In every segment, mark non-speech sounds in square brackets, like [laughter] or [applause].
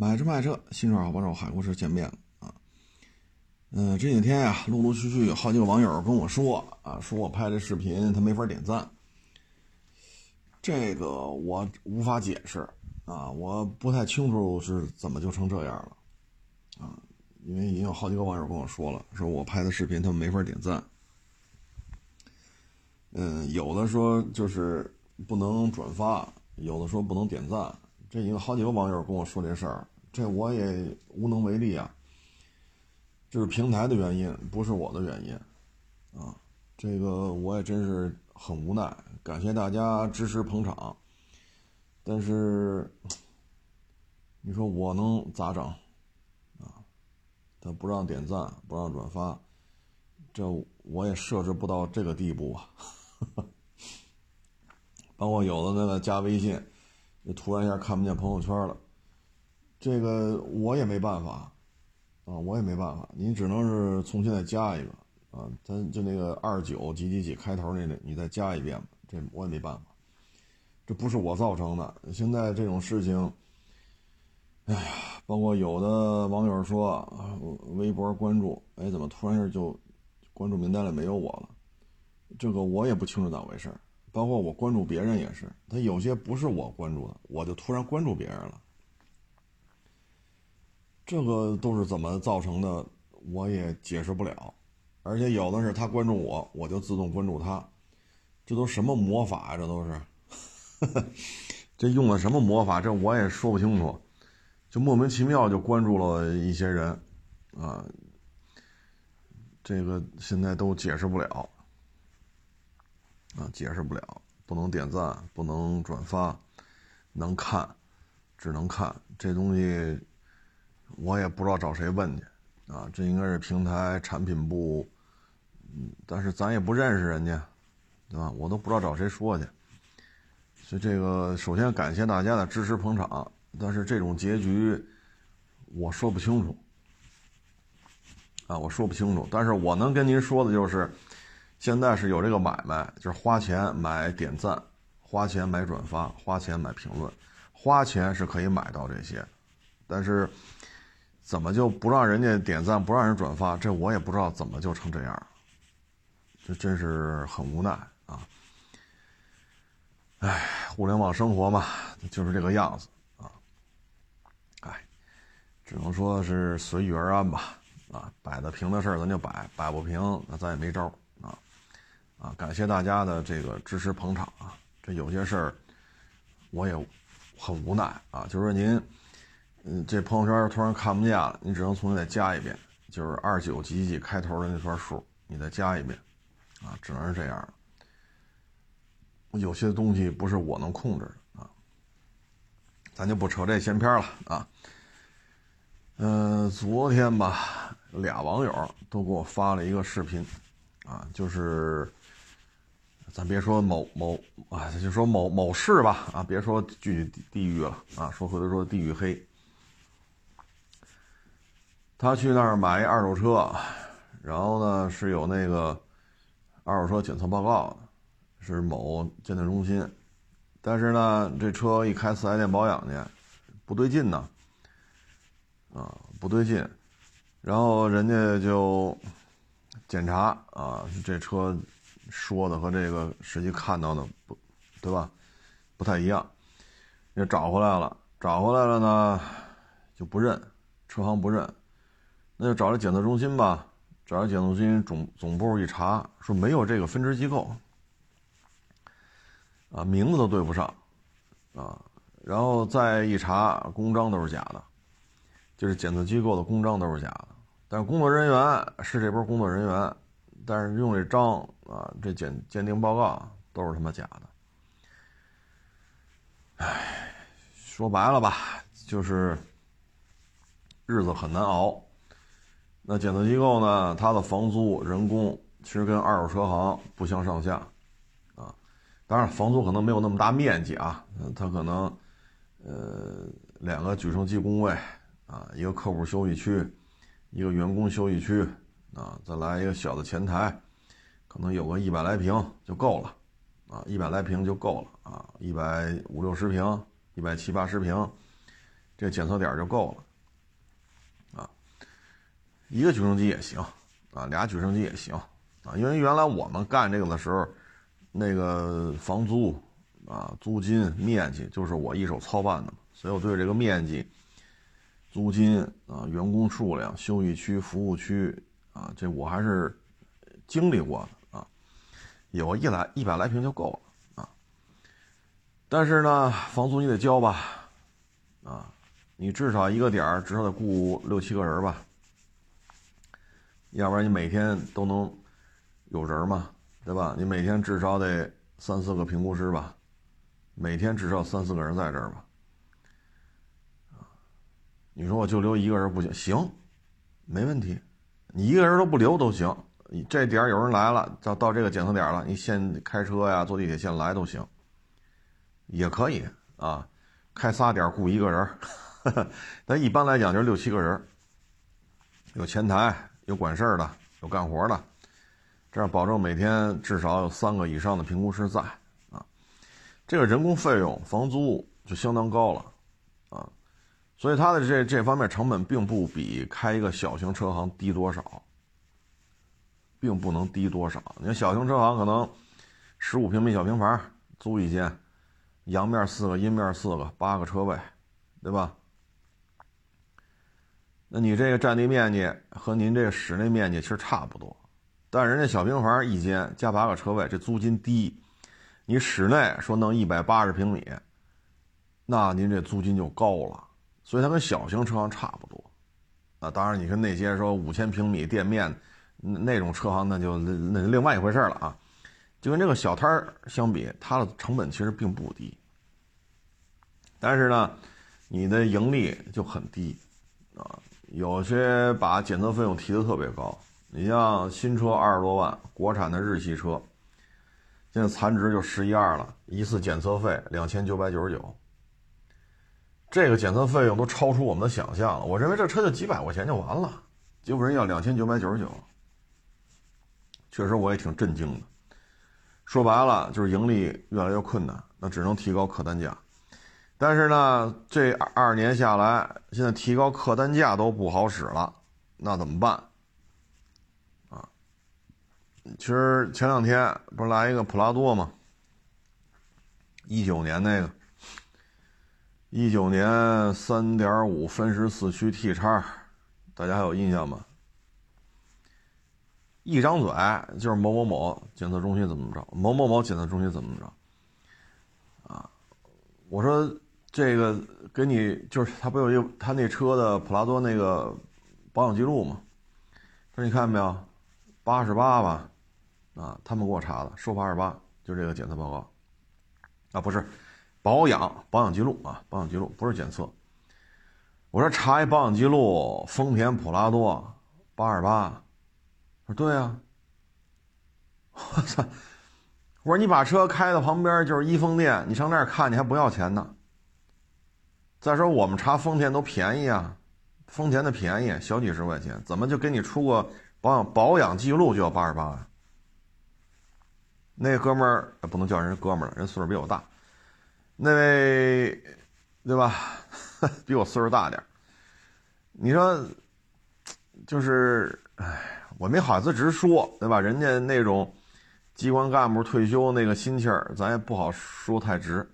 买车卖车，新手好帮手，海阔车见面了啊。嗯，这几天呀，陆陆续续有好几个网友跟我说啊，说我拍的视频他没法点赞，这个我无法解释啊，我不太清楚是怎么就成这样了啊，因为已经有好几个网友跟我说了，说我拍的视频他们没法点赞。嗯，有的说就是不能转发，有的说不能点赞。这已经好几个网友跟我说这事儿，这我也无能为力啊。这是平台的原因，不是我的原因，啊，这个我也真是很无奈。感谢大家支持捧场，但是你说我能咋整？啊，他不让点赞，不让转发，这我也设置不到这个地步啊。[laughs] 包括有的那个加微信。就突然一下看不见朋友圈了，这个我也没办法，啊，我也没办法，你只能是重新再加一个，啊，咱就那个二九几几几开头那个，你再加一遍吧，这我也没办法，这不是我造成的。现在这种事情，哎呀，包括有的网友说啊，微博关注，哎，怎么突然一下就关注名单里没有我了？这个我也不清楚咋回事。包括我关注别人也是，他有些不是我关注的，我就突然关注别人了。这个都是怎么造成的，我也解释不了。而且有的是他关注我，我就自动关注他，这都什么魔法啊？这都是，[laughs] 这用的什么魔法？这我也说不清楚，就莫名其妙就关注了一些人，啊，这个现在都解释不了。啊，解释不了，不能点赞，不能转发，能看，只能看这东西，我也不知道找谁问去，啊，这应该是平台产品部，嗯，但是咱也不认识人家，对吧？我都不知道找谁说去，所以这个首先感谢大家的支持捧场，但是这种结局我说不清楚，啊，我说不清楚，但是我能跟您说的就是。现在是有这个买卖，就是花钱买点赞，花钱买转发，花钱买评论，花钱是可以买到这些，但是怎么就不让人家点赞，不让人转发？这我也不知道怎么就成这样，这真是很无奈啊！哎，互联网生活嘛，就是这个样子啊！哎，只能说是随遇而安吧。啊，摆得平的事儿咱就摆，摆不平那咱也没招。啊，感谢大家的这个支持捧场啊！这有些事儿我也很无奈啊。就是说您，嗯，这朋友圈突然看不见了，你只能重新再加一遍，就是二九几几开头的那串数，你再加一遍，啊，只能是这样。有些东西不是我能控制的啊。咱就不扯这闲篇了啊。嗯，昨天吧，俩网友都给我发了一个视频，啊，就是。咱别说某某啊，就说某某市吧啊，别说具体地域了啊，说回头说地域黑。他去那儿买一二手车，然后呢是有那个二手车检测报告，是某鉴定中心，但是呢这车一开四 S 店保养去，不对劲呢，啊不对劲，然后人家就检查啊这车。说的和这个实际看到的不，对吧？不太一样。也找回来了，找回来了呢，就不认，车行不认，那就找这检测中心吧。找这检测中心总总部一查，说没有这个分支机构，啊，名字都对不上，啊，然后再一查，公章都是假的，就是检测机构的公章都是假的，但工作人员是这波工作人员。但是用这章啊，这鉴鉴定报告都是他妈假的。唉，说白了吧，就是日子很难熬。那检测机构呢，它的房租、人工其实跟二手车行不相上下啊。当然，房租可能没有那么大面积啊，它可能呃两个举升机工位啊，一个客户休息区，一个员工休息区。啊，再来一个小的前台，可能有个一百来平就够了，啊，一百来平就够了啊，一百五六十平，一百七八十平，这检测点就够了，啊，一个举升机也行，啊，俩举升机也行，啊，因为原来我们干这个的时候，那个房租啊、租金、面积就是我一手操办的，所以我对这个面积、租金啊、员工数量、休息区、服务区啊，这我还是经历过的啊，有一来一百来平就够了啊，但是呢，房租你得交吧，啊。你至少一个点儿，至少得雇六七个人吧，要不然你每天都能有人嘛，对吧？你每天至少得三四个评估师吧，每天至少三四个人在这儿吧，你说我就留一个人不行？行，没问题，你一个人都不留都行。这点儿有人来了，到到这个检测点了，你先开车呀，坐地铁先来都行，也可以啊，开仨点雇一个人。[laughs] 但一般来讲就是六七个人，有前台，有管事儿的，有干活的，这样保证每天至少有三个以上的评估师在啊。这个人工费用、房租就相当高了啊，所以它的这这方面成本并不比开一个小型车行低多少，并不能低多少。你看小型车行可能十五平米小平房租一间，阳面四个，阴面四个，八个车位，对吧？那你这个占地面积和您这个室内面积其实差不多，但人家小平房一间加八个车位，这租金低。你室内说弄一百八十平米，那您这租金就高了。所以它跟小型车行差不多。啊，当然你跟那些说五千平米店面那种车行，那就那另外一回事了啊。就跟这个小摊儿相比，它的成本其实并不低，但是呢，你的盈利就很低啊。有些把检测费用提的特别高，你像新车二十多万，国产的日系车，现在残值就十一二了，一次检测费两千九百九十九，这个检测费用都超出我们的想象了。我认为这车就几百块钱就完了，结果人要两千九百九十九，确实我也挺震惊的。说白了就是盈利越来越困难，那只能提高客单价。但是呢，这二年下来，现在提高客单价都不好使了，那怎么办？啊，其实前两天不是来一个普拉多吗？一九年那个，一九年三点五分时四驱 T 叉，大家还有印象吗？一张嘴就是某某某检测中心怎么着，某某某检测中心怎么着，啊，我说。这个给你就是他不有一个他那车的普拉多那个保养记录吗？说你看见没有，八十八吧，啊，他们给我查的，说八十八，就这个检测报告，啊，不是保养保养记录啊，保养记录不是检测。我说查一保养记录，丰田普拉多八十八，说对啊，[laughs] 我操，我说你把车开到旁边就是一丰店，你上那儿看你还不要钱呢。再说我们查丰田都便宜啊，丰田的便宜小几十块钱，怎么就给你出个保养保养记录就要八十八啊？那哥们儿不能叫人哥们儿了，人岁数比我大，那位对吧？[laughs] 比我岁数大点你说就是哎，我没好意思直说对吧？人家那种机关干部退休那个心气儿，咱也不好说太直。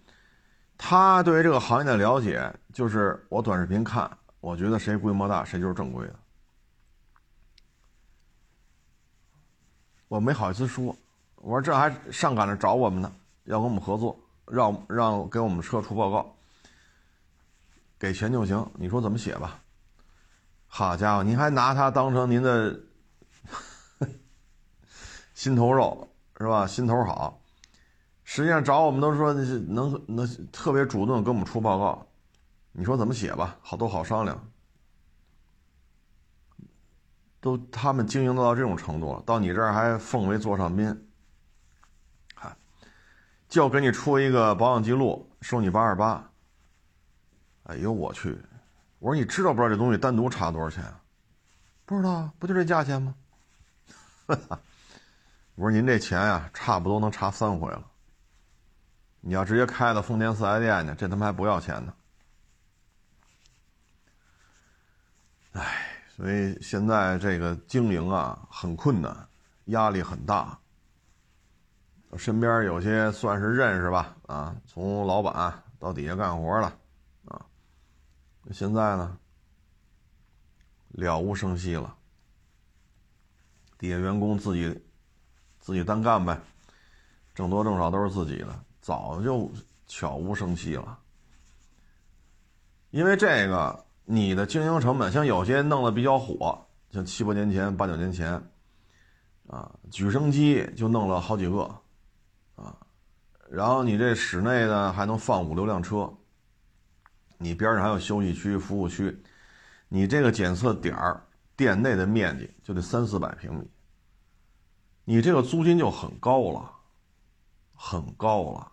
他对于这个行业的了解，就是我短视频看，我觉得谁规模大，谁就是正规的。我没好意思说，我说这还上赶着找我们呢，要跟我们合作，让让给我们车出报告，给钱就行。你说怎么写吧？好家伙，您还拿他当成您的 [laughs] 心头肉是吧？心头好。实际上找我们都说能能特别主动给我们出报告，你说怎么写吧？好都好商量，都他们经营到这种程度了，到你这儿还奉为座上宾，就给你出一个保养记录，收你八十八。哎呦我去！我说你知道不知道这东西单独差多少钱？不知道，不就这价钱吗？[laughs] 我说您这钱呀，差不多能差三回了。你要直接开到丰田四 S 店去，这他妈还不要钱呢。哎所以现在这个经营啊很困难，压力很大。身边有些算是认识吧，啊，从老板到底下干活了，啊，现在呢了无声息了，底下员工自己自己单干呗，挣多挣少都是自己的，早就悄无声息了。因为这个，你的经营成本，像有些弄得比较火，像七八年前、八九年前，啊，举升机就弄了好几个，啊，然后你这室内呢还能放五六辆车，你边上还有休息区、服务区，你这个检测点儿店内的面积就得三四百平米，你这个租金就很高了，很高了，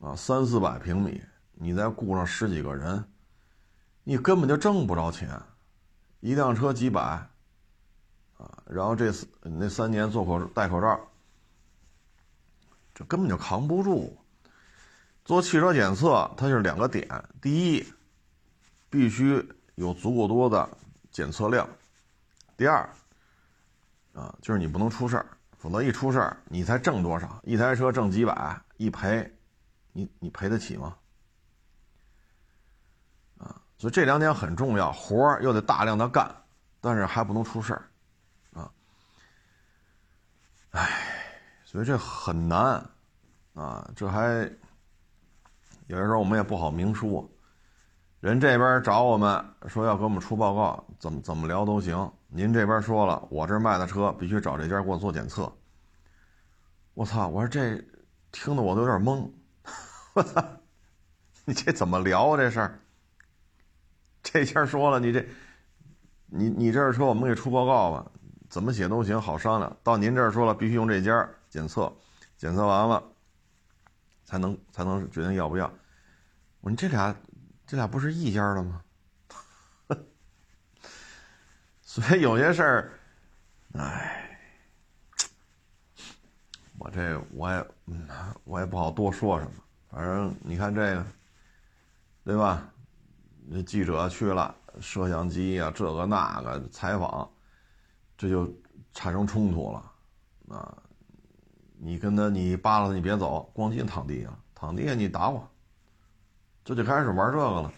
啊，三四百平米。你再雇上十几个人，你根本就挣不着钱，一辆车几百，啊，然后这那三年做口戴口罩，这根本就扛不住。做汽车检测，它就是两个点：第一，必须有足够多的检测量；第二，啊，就是你不能出事儿，否则一出事儿，你才挣多少？一台车挣几百，一赔，你你赔得起吗？啊所以这两点很重要，活儿又得大量的干，但是还不能出事儿，啊，唉，所以这很难，啊，这还有的时候我们也不好明说，人这边找我们说要给我们出报告，怎么怎么聊都行。您这边说了，我这卖的车必须找这家给我做检测。我操！我说这听得我都有点懵，[laughs] 我操！你这怎么聊啊这事儿？这家说了，你这，你你这车我们给出报告吧，怎么写都行，好商量。到您这儿说了，必须用这家检测，检测完了，才能才能决定要不要。我说你这俩，这俩不是一家的吗？[laughs] 所以有些事儿，哎，我这我也，我也不好多说什么。反正你看这个，对吧？那记者去了，摄像机啊，这个那个采访，这就产生冲突了。啊，你跟他，你扒拉他，你别走，光进躺地下，躺地下你打我，这就开始玩这个了。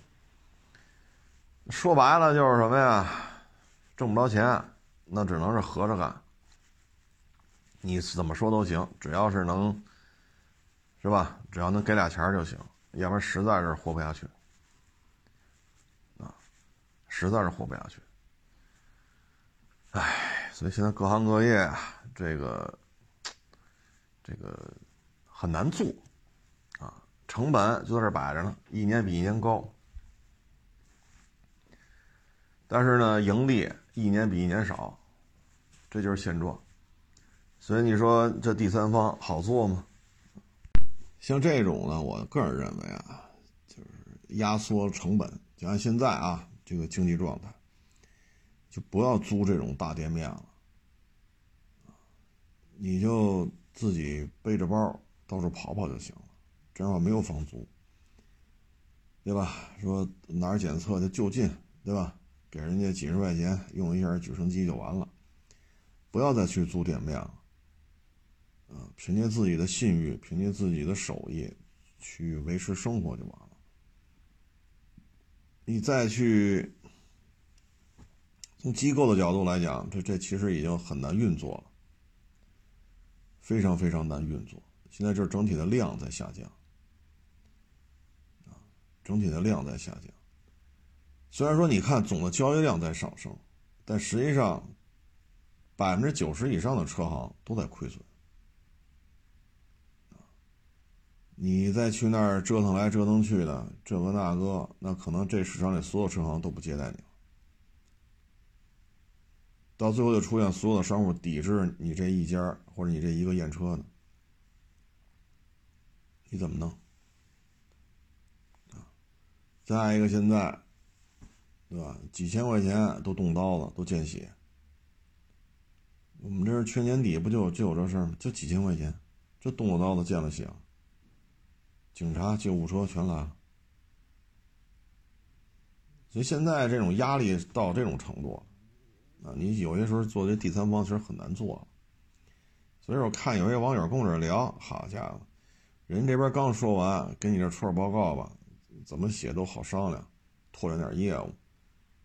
说白了就是什么呀？挣不着钱，那只能是合着干。你怎么说都行，只要是能，是吧？只要能给俩钱就行，要不然实在是活不下去。啊实在是活不下去，唉，所以现在各行各业啊，这个这个很难做啊，成本就在这摆着呢，一年比一年高，但是呢，盈利一年比一年少，这就是现状。所以你说这第三方好做吗？像这种呢，我个人认为啊，就是压缩成本，就按现在啊。这个经济状态，就不要租这种大店面了，你就自己背着包到处跑跑就行了，这样的话没有房租，对吧？说哪儿检测就就近，对吧？给人家几十块钱用一下举升机就完了，不要再去租店面了，啊，凭借自己的信誉，凭借自己的手艺去维持生活就完了。你再去从机构的角度来讲，这这其实已经很难运作了，非常非常难运作。现在就是整体的量在下降，啊，整体的量在下降。虽然说你看总的交易量在上升，但实际上百分之九十以上的车行都在亏损。你再去那儿折腾来折腾去的，这个那个，那可能这市场里所有车行都不接待你了。到最后就出现所有的商户抵制你这一家或者你这一个验车的，你怎么弄？再一个现在，对吧？几千块钱都动刀子，都见血。我们这去年底不就就有这事儿吗？就几千块钱，就动了刀子，见了血。警察、救护车全来了，所以现在这种压力到这种程度，啊，你有些时候做这第三方其实很难做。所以我，看有些网友跟我这聊，好家伙，人这边刚说完，给你这出点报告吧，怎么写都好商量，拓展点业务，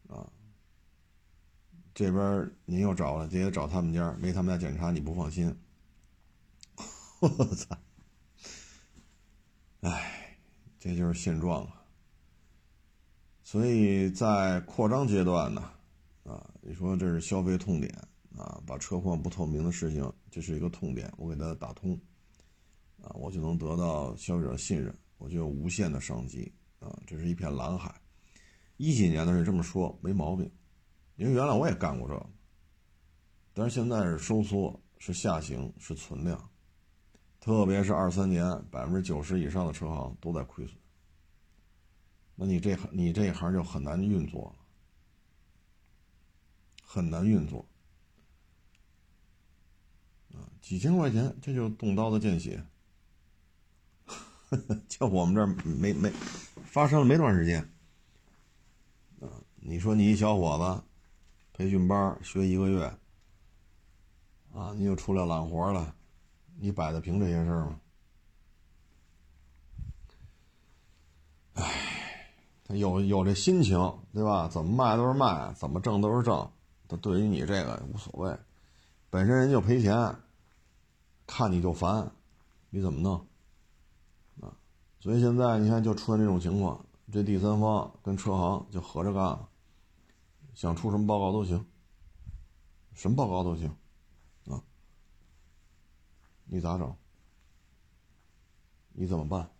啊，这边您又找了，直接找他们家，没他们家检查你不放心，[laughs] 我操，哎，这就是现状啊。所以在扩张阶段呢，啊，你说这是消费痛点。啊，把车况不透明的事情，这是一个痛点，我给它打通，啊，我就能得到消费者信任，我就有无限的商机，啊，这是一片蓝海。一几年的人这么说没毛病，因为原来我也干过这个，但是现在是收缩，是下行，是存量，特别是二三年，百分之九十以上的车行都在亏损，那你这行你这一行就很难运作了，很难运作。几千块钱，这就动刀子见血。[laughs] 就我们这儿没没发生了没多长时间。啊，你说你一小伙子，培训班学一个月，啊，你又出来揽活了，你摆得平这些事儿吗？哎，有有这心情，对吧？怎么卖都是卖，怎么挣都是挣。他对于你这个无所谓，本身人就赔钱。看你就烦，你怎么弄？啊，所以现在你看就出现这种情况，这第三方跟车行就合着干了，想出什么报告都行，什么报告都行，啊，你咋整？你怎么办？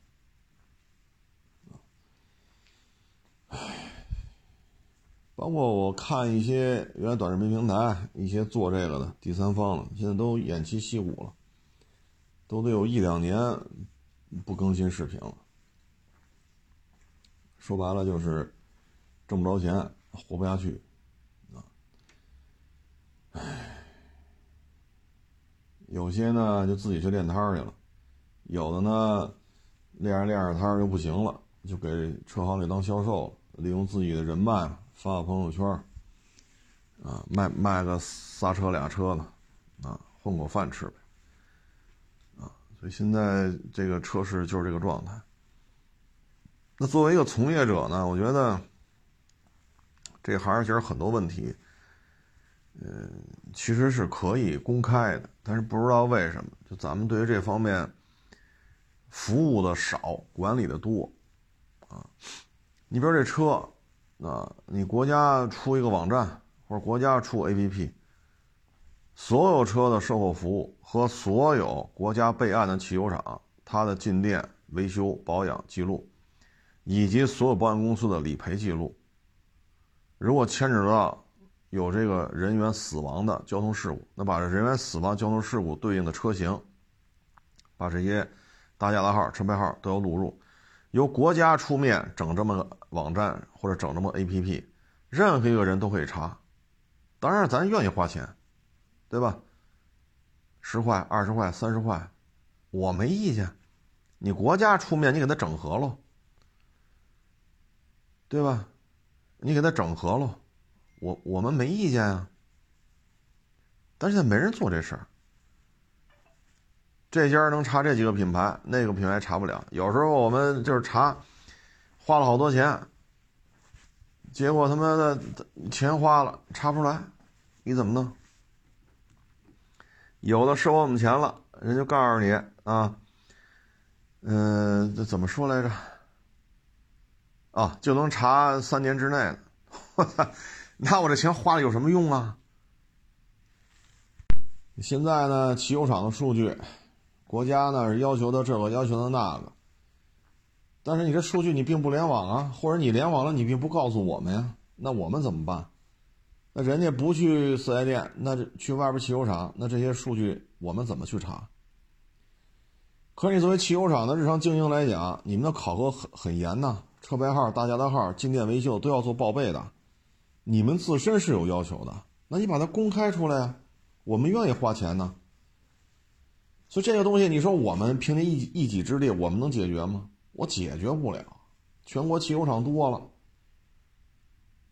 唉，包括我看一些原来短视频平台一些做这个的第三方的，现在都偃旗息鼓了。都得有一两年不更新视频了，说白了就是挣不着钱，活不下去，啊，唉，有些呢就自己去练摊去了，有的呢练着练着摊儿就不行了，就给车行里当销售了，利用自己的人脉发个朋友圈，啊，卖卖个仨车俩车的，啊，混口饭吃呗。所以现在这个车市就是这个状态。那作为一个从业者呢，我觉得这行其实很多问题，嗯，其实是可以公开的，但是不知道为什么，就咱们对于这方面服务的少，管理的多，啊，你比如这车，啊，你国家出一个网站或者国家出 APP。所有车的售后服务和所有国家备案的汽修厂，它的进店维修保养记录，以及所有保险公司的理赔记录，如果牵扯到有这个人员死亡的交通事故，那把这人员死亡交通事故对应的车型，把这些大家的号、车牌号都要录入，由国家出面整这么个网站或者整这么 APP，任何一个人都可以查，当然咱愿意花钱。对吧？十块、二十块、三十块，我没意见。你国家出面，你给他整合喽，对吧？你给他整合喽，我我们没意见啊。但是现在没人做这事儿。这家能查这几个品牌，那个品牌查不了。有时候我们就是查，花了好多钱，结果他妈的钱花了查不出来，你怎么弄？有的收我们钱了，人就告诉你啊，嗯，这怎么说来着？啊，就能查三年之内的。我操，那我这钱花了有什么用啊？现在呢，汽油厂的数据，国家呢是要求的这个，要求的那个，但是你这数据你并不联网啊，或者你联网了，你并不告诉我们呀，那我们怎么办？那人家不去四 S 店，那去外边汽修厂。那这些数据我们怎么去查？可你作为汽修厂的日常经营来讲，你们的考核很很严呐，车牌号、大家的号、进店维修都要做报备的。你们自身是有要求的，那你把它公开出来呀，我们愿意花钱呢。所以这个东西，你说我们凭借一一己之力，我们能解决吗？我解决不了。全国汽油厂多了。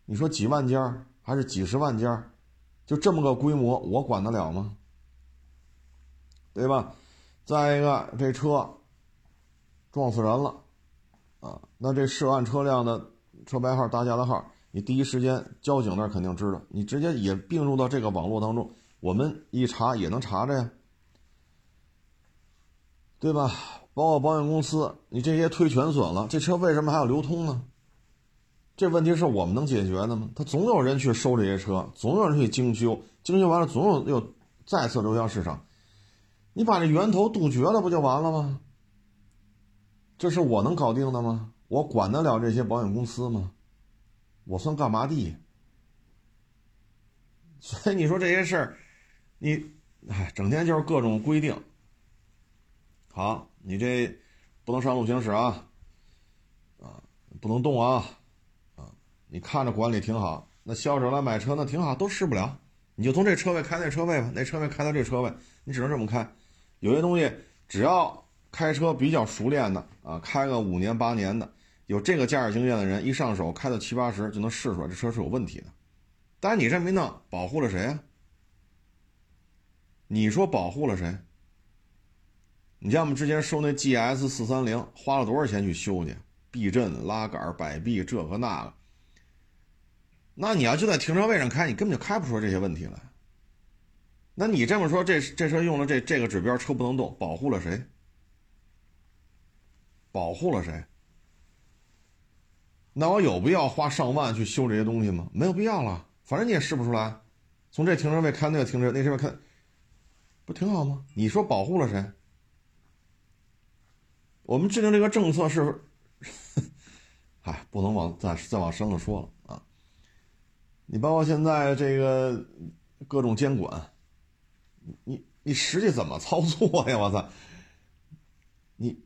你说几万家还是几十万家就这么个规模，我管得了吗？对吧？再一个，这车撞死人了，啊，那这涉案车辆的车牌号、大家的号，你第一时间交警那肯定知道，你直接也并入到这个网络当中，我们一查也能查着呀，对吧？包括保险公司，你这些推全损了，这车为什么还要流通呢？这问题是我们能解决的吗？他总有人去收这些车，总有人去精修，精修完了总有又再次流向市场。你把这源头杜绝了，不就完了吗？这是我能搞定的吗？我管得了这些保险公司吗？我算干嘛的？所以你说这些事儿，你哎，整天就是各种规定。好，你这不能上路行驶啊，啊，不能动啊。啊你看着管理挺好，那消费者来买车那挺好，都试不了，你就从这车位开那车位吧，那车位开到这车位，你只能这么开。有些东西只要开车比较熟练的啊，开个五年八年的，有这个驾驶经验的人，一上手开到七八十就能试出来这车是有问题的。但是你这么一弄，保护了谁啊？你说保护了谁？你像我们之前收那 GS 四三零，花了多少钱去修去？避震、拉杆、摆臂，这个那个。那你要就在停车位上开，你根本就开不出这些问题来。那你这么说，这这车用了这这个指标，车不能动，保护了谁？保护了谁？那我有必要花上万去修这些东西吗？没有必要了，反正你也试不出来。从这停车位开那个停车，那车位开，不挺好吗？你说保护了谁？我们制定这个政策是，哎，不能往再再往深了说了啊。你包括现在这个各种监管，你你实际怎么操作呀？我操！你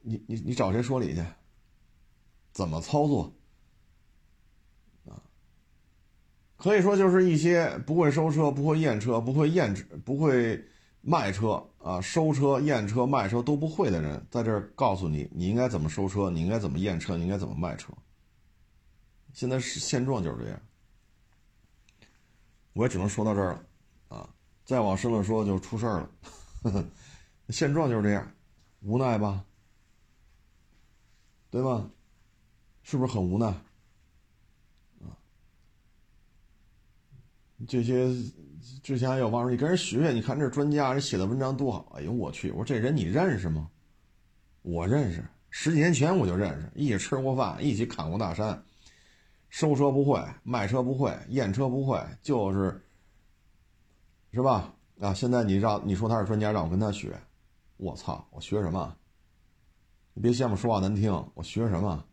你你你找谁说理去？怎么操作？啊，可以说就是一些不会收车、不会验车、不会验车不会卖车啊，收车、验车、卖车都不会的人，在这儿告诉你，你应该怎么收车，你应该怎么验车，你应该怎么卖车。现在是现状就是这样。我也只能说到这儿了，啊，再往深了说就出事儿了。[laughs] 现状就是这样，无奈吧，对吧？是不是很无奈？这些之前还有网友，你跟人学学，你看这专家人写的文章多好。哎呦我去，我说这人你认识吗？我认识，十几年前我就认识，一起吃过饭，一起砍过大山。收车不会，卖车不会，验车不会，就是，是吧？啊，现在你让你说他是专家，让我跟他学，我操，我学什么？你别嫌我说话难听，我学什么？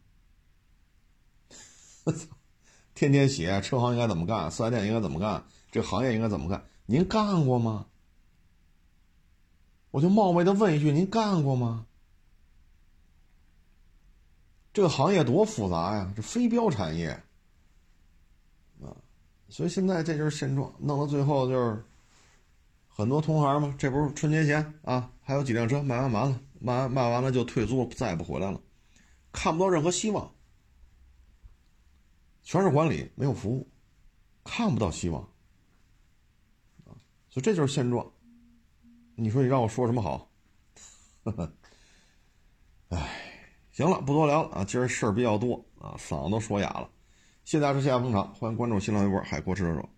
我操，天天写车行应该怎么干，四 S 店应该怎么干，这个行业应该怎么干？您干过吗？我就冒昧的问一句，您干过吗？这个行业多复杂呀，这非标产业。啊所以现在这就是现状，弄到最后就是很多同行嘛，这不是春节前啊，还有几辆车卖完完了，卖完卖完了就退租，再也不回来了，看不到任何希望，全是管理没有服务，看不到希望，所以这就是现状。你说你让我说什么好？呵呵哎，行了，不多聊了啊，今儿事儿比较多啊，嗓子都说哑了。谢谢大家支持，谢谢捧场，欢迎关注新浪微博“海阔试车手”。